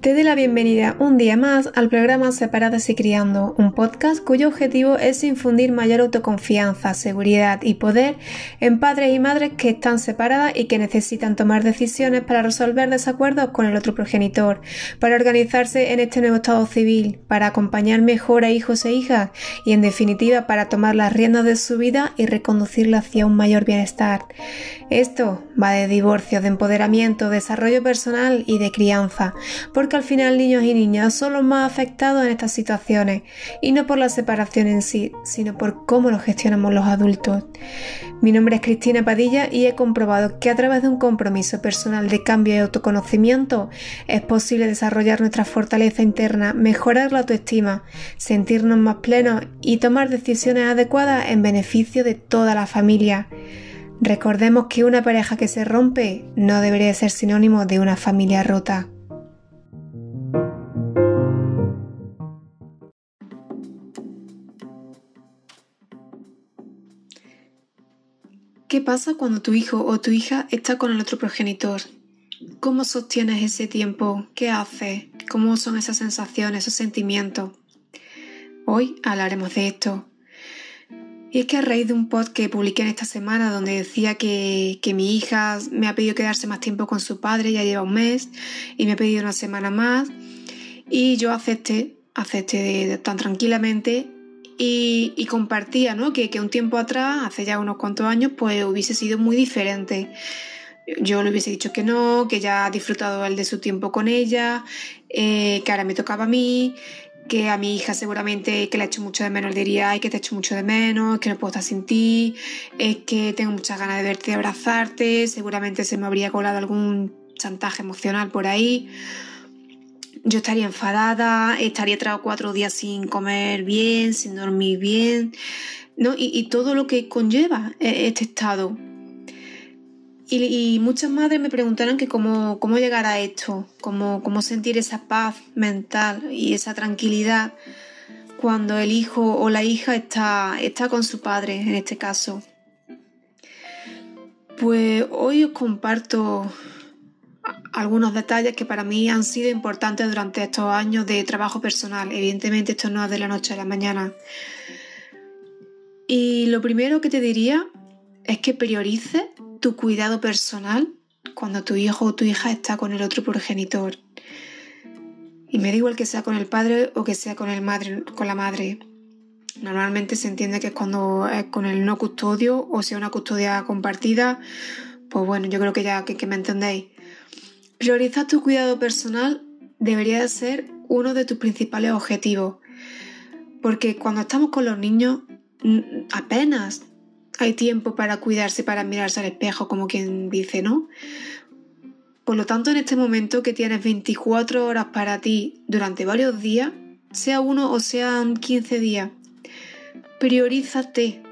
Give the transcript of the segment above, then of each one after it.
Te doy la bienvenida un día más al programa Separadas y Criando, un podcast cuyo objetivo es infundir mayor autoconfianza, seguridad y poder en padres y madres que están separadas y que necesitan tomar decisiones para resolver desacuerdos con el otro progenitor, para organizarse en este nuevo estado civil, para acompañar mejor a hijos e hijas y en definitiva para tomar las riendas de su vida y reconducirla hacia un mayor bienestar. Esto va de divorcio, de empoderamiento, desarrollo personal y de crianza, porque al final niños y niñas son los más afectados en estas situaciones, y no por la separación en sí, sino por cómo lo gestionamos los adultos. Mi nombre es Cristina Padilla y he comprobado que a través de un compromiso personal de cambio y autoconocimiento es posible desarrollar nuestra fortaleza interna, mejorar la autoestima, sentirnos más plenos y tomar decisiones adecuadas en beneficio de toda la familia. Recordemos que una pareja que se rompe no debería ser sinónimo de una familia rota. ¿Qué pasa cuando tu hijo o tu hija está con el otro progenitor? ¿Cómo sostienes ese tiempo? ¿Qué haces? ¿Cómo son esas sensaciones, esos sentimientos? Hoy hablaremos de esto. Y es que a raíz de un post que publiqué en esta semana donde decía que, mi hija me ha pedido quedarse más tiempo con su padre, ya lleva un mes, y me ha pedido una semana más, y yo acepté, acepté tan tranquilamente y, compartía, ¿no? Que, un tiempo atrás, hace ya unos cuantos años, pues hubiese sido muy diferente. Yo le hubiese dicho que no, que ya ha disfrutado él de su tiempo con ella, eh, que ahora me tocaba a mí, que a mi hija seguramente que le ha hecho mucho de menos le diría, que te he hecho mucho de menos, que no puedo estar sin ti, es que tengo muchas ganas de verte y abrazarte, seguramente se me habría colado algún chantaje emocional por ahí yo estaría enfadada, estaría tres o cuatro días sin comer bien, sin dormir bien, ¿no? Y, todo lo que conlleva e, este estado. Y, muchas madres me preguntaron que cómo, cómo llegar a esto, cómo, cómo sentir esa paz mental y esa tranquilidad cuando el hijo o la hija está, está con su padre, en este caso. Pues hoy os comparto algunos detalles que para mí han sido importantes durante estos años de trabajo personal. Evidentemente esto no es de la noche a la mañana. Y lo primero que te diría es que priorices tu cuidado personal cuando tu hijo o tu hija está con el otro progenitor. Y me da igual que sea con el padre o que sea con, el madre, con la madre. Normalmente se entiende que es cuando es con el no custodio o sea una custodia compartida. Pues bueno, yo creo que ya que me entendéis. Priorizar tu cuidado personal debería ser uno de tus principales objetivos, porque cuando estamos con los niños apenas hay tiempo para cuidarse, para mirarse al espejo, como quien dice, ¿no? Por lo tanto, en este momento que tienes 24 horas para ti durante varios días, sea uno o sean 15 días, priorízate,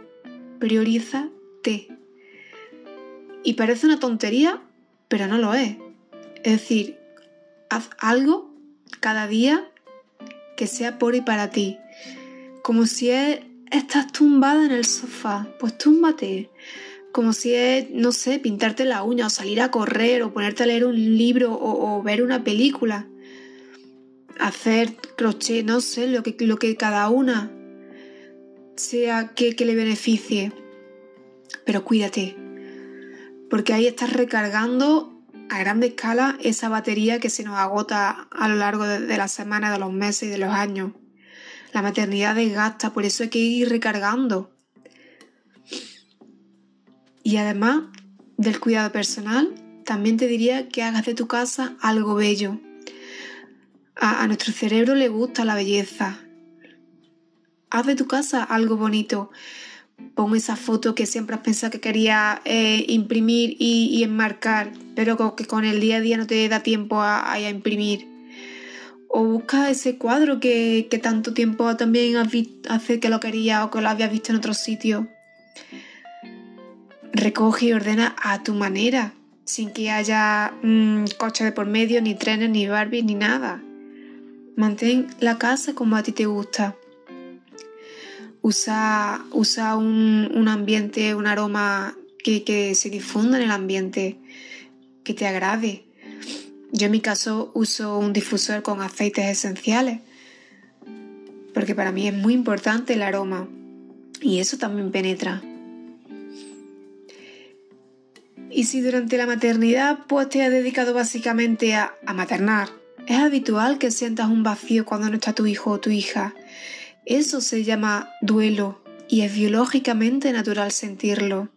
priorízate. Y parece una tontería, pero no lo es. Es decir, haz algo cada día que sea por y para ti. Como si estás tumbada en el sofá, pues túmbate. Como si es, no sé, pintarte la uña o salir a correr o ponerte a leer un libro o, ver una película. Hacer crochet, no sé, lo que, lo que cada una sea que le beneficie. Pero cuídate, porque ahí estás recargando a grande escala esa batería que se nos agota a lo largo de, las semanas, de los meses y de los años. La maternidad desgasta, por eso hay que ir recargando. Y además del cuidado personal, también te diría que hagas de tu casa algo bello. a nuestro cerebro le gusta la belleza. Haz de tu casa algo bonito pon esa foto que siempre has pensado que querías eh, imprimir y, enmarcar, pero que con el día a día no te da tiempo a, imprimir. O busca ese cuadro que, tanto tiempo también has visto, hace que lo querías o que lo habías visto en otro sitio. Recoge y ordena a tu manera, sin que haya mm, coche de por medio, ni trenes, ni Barbie, ni nada. Mantén la casa como a ti te gusta usa, usa un, ambiente, un aroma que, se difunda en el ambiente, que te agrade. Yo en mi caso uso un difusor con aceites esenciales, porque para mí es muy importante el aroma y eso también penetra. Y si durante la maternidad pues te has dedicado básicamente a, a maternar, es habitual que sientas un vacío cuando no está tu hijo o tu hija. Eso se llama duelo y es biológicamente natural sentirlo.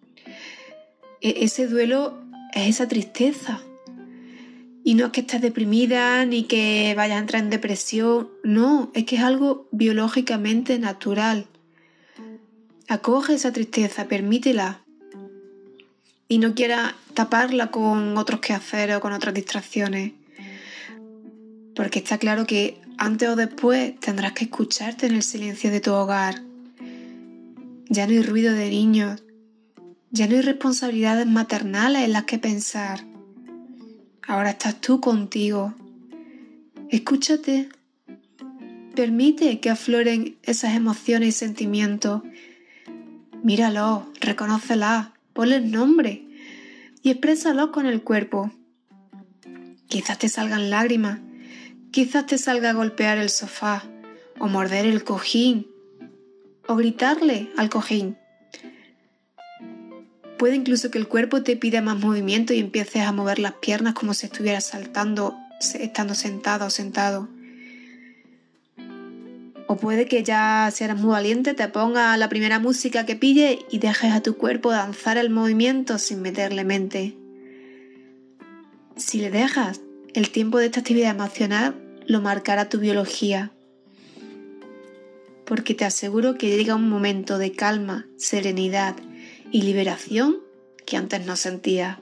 E-, ese duelo es esa tristeza. Y no es que estés deprimida ni que vayas a entrar en depresión, no, es que es algo biológicamente natural. Acoge esa tristeza, permítela. Y no quieras taparla con otros quehaceres o con otras distracciones. Porque está claro que antes o después tendrás que escucharte en el silencio de tu hogar. Ya no hay ruido de niños, ya no hay responsabilidades maternales en las que pensar. Ahora estás tú contigo. Escúchate. Permite que afloren esas emociones y sentimientos. Míralos, reconócelas, ponles nombre y exprésalos con el cuerpo. Quizás te salgan lágrimas, quizás te salga a golpear el sofá o morder el cojín o gritarle al cojín. Puede incluso que el cuerpo te pida más movimiento y empieces a mover las piernas como si estuvieras saltando estando sentado o sentado. O puede que ya si eres muy valiente te ponga la primera música que pille y dejes a tu cuerpo danzar el movimiento sin meterle mente. Si le dejas, el tiempo de esta actividad emocional lo marcará tu biología. Porque te aseguro que llega un momento de calma, serenidad y liberación que antes no sentía.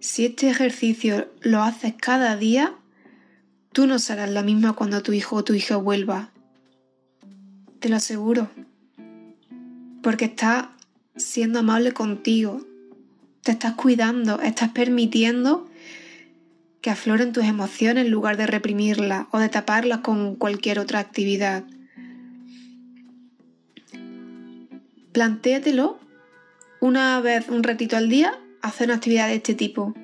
Si este ejercicio lo haces cada día, tú no serás la misma cuando tu hijo o tu hija vuelva. Te lo aseguro. Porque estás siendo amable contigo, te estás cuidando, estás permitiendo que afloren tus emociones en lugar de reprimirlas o de taparlas con cualquier otra actividad. plantéatelo una vez, un ratito al día, hacer una actividad de este tipo.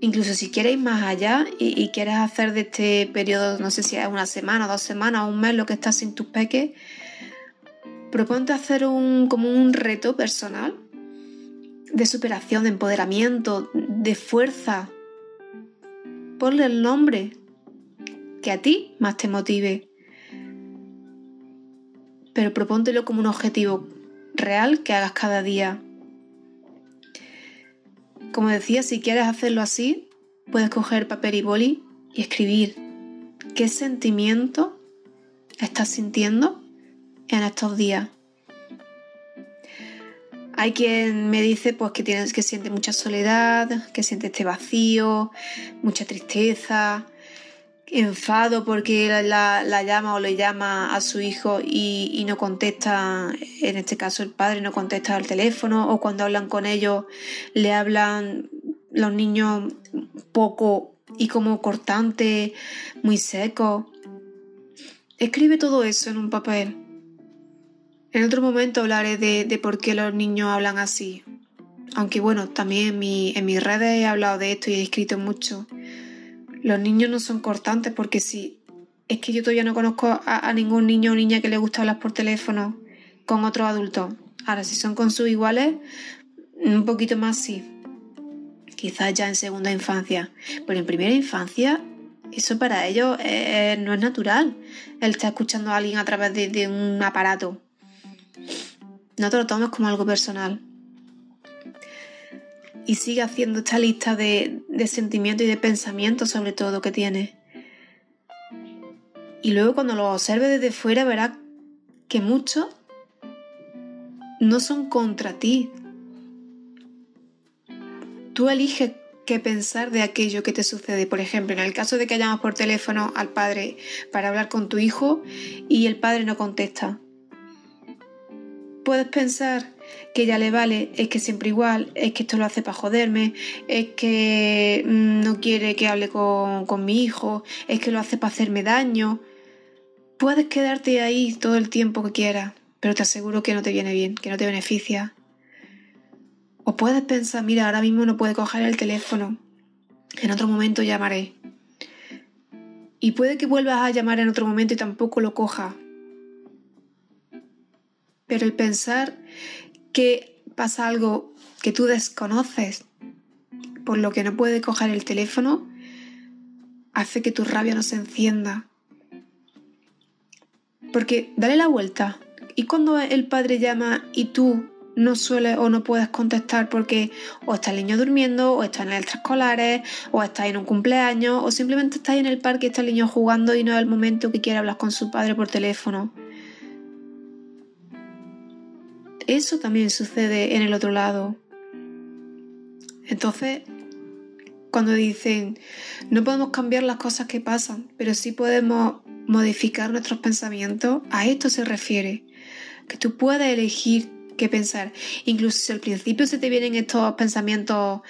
Incluso si quieres más allá y, quieres hacer de este periodo, no sé si es una semana, dos semanas, un mes, lo que estás sin tus peques, proponte hacer un, como un reto personal de superación, de empoderamiento, de fuerza. Ponle el nombre que a ti más te motive pero propóntelo como un objetivo real que hagas cada día. Como decía, si quieres hacerlo así, puedes coger papel y boli y escribir qué sentimiento estás sintiendo en estos días. Hay quien me dice pues que tienes que siente mucha soledad, que siente este vacío, mucha tristeza, enfado porque la, llama o le llama a su hijo y, no contesta, en este caso el padre no contesta al teléfono, o cuando hablan con ellos le hablan los niños poco y como cortante, muy seco. Escribe todo eso en un papel. En otro momento hablaré de, por qué los niños hablan así. Aunque bueno, también en, mi, mis redes he hablado de esto y he escrito mucho. Los niños no son cortantes porque sí. Es que yo todavía no conozco a, ningún niño o niña que le gusta hablar por teléfono con otros adultos. Ahora, si son con sus iguales, un poquito más sí. Quizás ya en segunda infancia. Pero en primera infancia, eso para ellos no es natural. Él está escuchando a alguien a través de un aparato. No te lo tomes como algo personal y sigue haciendo esta lista de, sentimientos y de pensamientos sobre todo que tiene. Y luego cuando lo observe desde fuera verás que muchos no son contra ti. Tú eliges qué pensar de aquello que te sucede. Por ejemplo, en el caso de que llamas por teléfono al padre para hablar con tu hijo y el padre no contesta. Puedes pensar, que ya le vale, es que siempre igual, es que esto lo hace para joderme, es que mm, no quiere que hable con, con mi hijo, es que lo hace para hacerme daño. Puedes quedarte ahí todo el tiempo que quieras, pero te aseguro que no te viene bien, que no te beneficia. O puedes pensar, mira, ahora mismo no puede coger el teléfono, en otro momento llamaré. Y puede que vuelvas a llamar en otro momento y tampoco lo coja. Pero el pensar que pasa algo que tú desconoces, por lo que no puede coger el teléfono, hace que tu rabia no se encienda. Porque dale la vuelta. Y cuando el padre llama y tú no sueles o no puedes contestar porque o está el niño durmiendo, o está en el extraescolares, o está en un cumpleaños, o simplemente está en el parque y está el niño jugando y no es el momento que quiere hablar con su padre por teléfono. Eso también sucede en el otro lado. Entonces, cuando dicen, no podemos cambiar las cosas que pasan, pero sí podemos modificar nuestros pensamientos, a esto se refiere. Que tú puedes elegir qué pensar. Incluso si al principio se te vienen estos pensamientos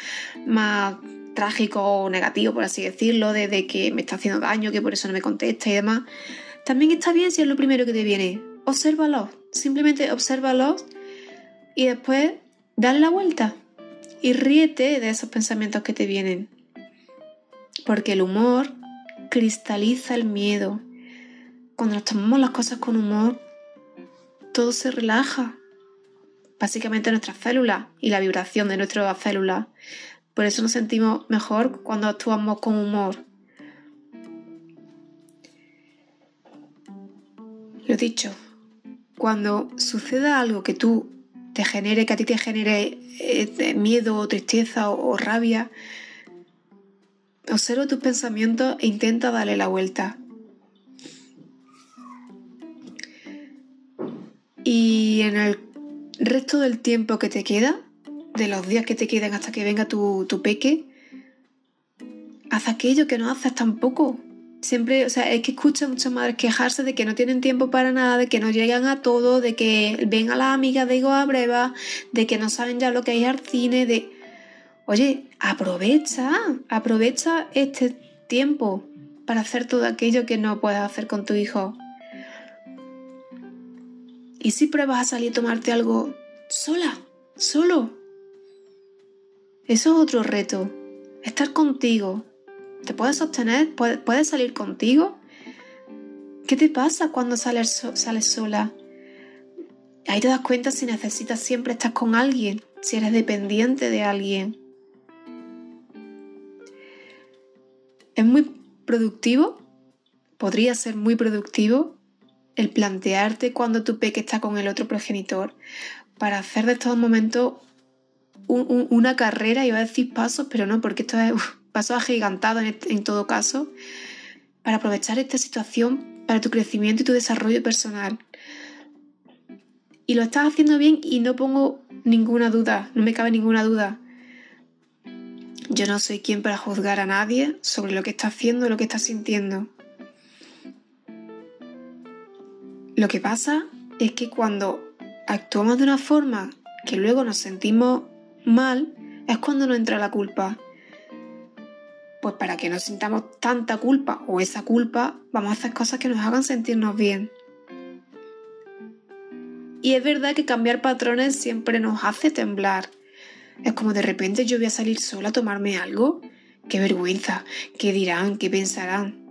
más trágicos o negativos, por así decirlo, de, que me está haciendo daño, que por eso no me contesta y demás, también está bien si es lo primero que te viene. Obsérvalos, simplemente obsérvalos y después dale la vuelta y ríete de esos pensamientos que te vienen. Porque el humor cristaliza el miedo. Cuando nos tomamos las cosas con humor, todo se relaja. Básicamente nuestras células y la vibración de nuestras células. Por eso nos sentimos mejor cuando actuamos con humor. Lo dicho, cuando suceda algo que tú te genere, que a ti te genere eh, miedo o tristeza o, rabia, observa tus pensamientos e intenta darle la vuelta. Y en el resto del tiempo que te queda, de los días que te queden hasta que venga tu, tu peque, haz aquello que no haces tampoco. Siempre, o sea, es que escucho a muchas madres quejarse de que no tienen tiempo para nada, de que no llegan a todo, de que ven a las amigas de a Breva, de que no saben ya lo que hay al cine, de... Oye, aprovecha, aprovecha este tiempo para hacer todo aquello que no puedes hacer con tu hijo. ¿Y si pruebas a salir a tomarte algo sola, solo? Eso es otro reto, estar contigo, ¿Te puedes sostener? ¿Puedes salir contigo? ¿Qué te pasa cuando sales, sales sola? Ahí te das cuenta si necesitas siempre estar con alguien, si eres dependiente de alguien. Es muy productivo, podría ser muy productivo el plantearte cuando tu peque está con el otro progenitor para hacer de estos momentos una carrera, iba a decir pasos, pero no, porque esto es paso agigantado en, en todo caso, para aprovechar esta situación para tu crecimiento y tu desarrollo personal. Y lo estás haciendo bien y no pongo ninguna duda, no me cabe ninguna duda. Yo no soy quien para juzgar a nadie sobre lo que está haciendo o lo que está sintiendo. Lo que pasa es que cuando actuamos de una forma que luego nos sentimos mal, es cuando nos entra la culpa. Para que no sintamos tanta culpa o esa culpa, vamos a hacer cosas que nos hagan sentirnos bien. Y es verdad que cambiar patrones siempre nos hace temblar. Es como de repente yo voy a salir sola a tomarme algo. Qué vergüenza, qué dirán, qué pensarán.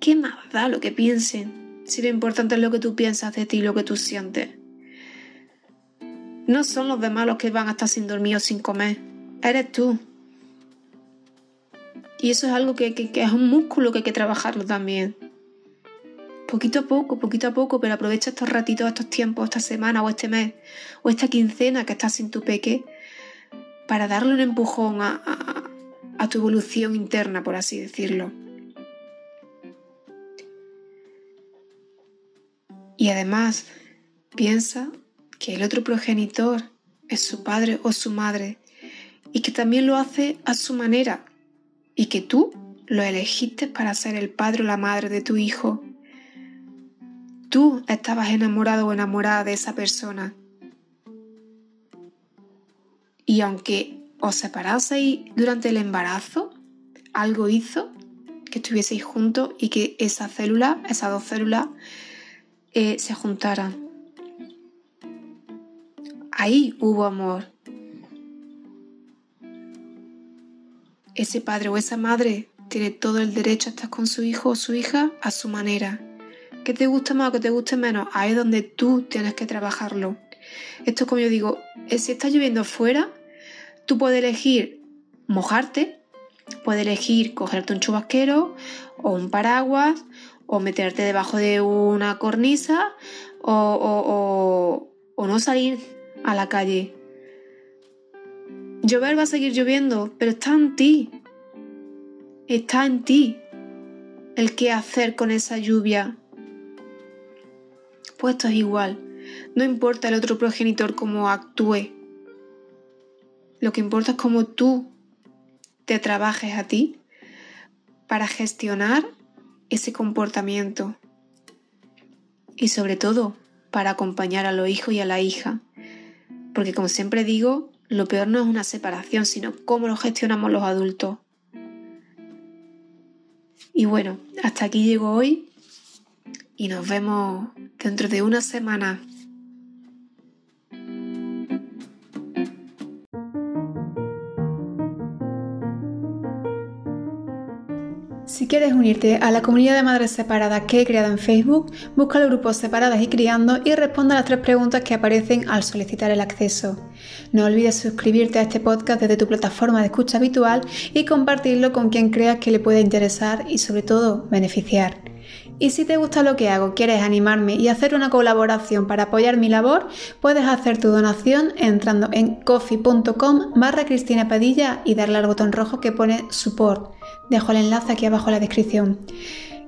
¿Qué más da lo que piensen? Si lo importante es lo que tú piensas de ti, lo que tú sientes. No son los demás los que van a estar sin dormir o sin comer. Eres tú. Y eso es algo que, es un músculo que hay que trabajarlo también. Poquito a poco, poquito a poco, pero aprovecha estos ratitos, estos tiempos, esta semana o este mes o esta quincena que estás sin tu peque para darle un empujón a, a tu evolución interna, por así decirlo. Y además, piensa que el otro progenitor es su padre o su madre y que también lo hace a su manera, y que tú lo elegiste para ser el padre o la madre de tu hijo. Tú estabas enamorado o enamorada de esa persona. Y aunque os separaseis durante el embarazo, algo hizo que estuvieseis juntos y que esa célula, esas dos células, eh, se juntaran. Ahí hubo amor. Ese padre o esa madre tiene todo el derecho a estar con su hijo o su hija a su manera. Que te guste más o que te guste menos, ahí es donde tú tienes que trabajarlo. Esto como yo digo, eh, si está lloviendo fuera, tú puedes elegir mojarte, puedes elegir cogerte un chubasquero o un paraguas o meterte debajo de una cornisa o no salir a la calle. Llover va a seguir lloviendo, pero está en ti. Está en ti el qué hacer con esa lluvia. Pues esto es igual. No importa el otro progenitor cómo actúe. Lo que importa es cómo tú te trabajes a ti para gestionar ese comportamiento. Y sobre todo, para acompañar a los hijos y a la hija. Porque como siempre digo, lo peor no es una separación, sino cómo lo gestionamos los adultos. Y bueno, hasta aquí llego hoy y nos vemos dentro de una semana. Quieres unirte a la comunidad de madres separadas que he creado en Facebook, busca los grupos Separadas y Criando y responda a las tres preguntas que aparecen al solicitar el acceso. No olvides suscribirte a este podcast desde tu plataforma de escucha habitual y compartirlo con quien creas que le pueda interesar y sobre todo beneficiar. Y si te gusta lo que hago, quieres animarme y hacer una colaboración para apoyar mi labor, puedes hacer tu donación entrando en coffee.com barra Cristina Padilla y darle al botón rojo que pone support. Dejo el enlace aquí abajo en la descripción.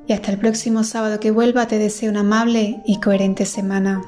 Y hasta el próximo sábado que vuelva te deseo una amable y coherente semana.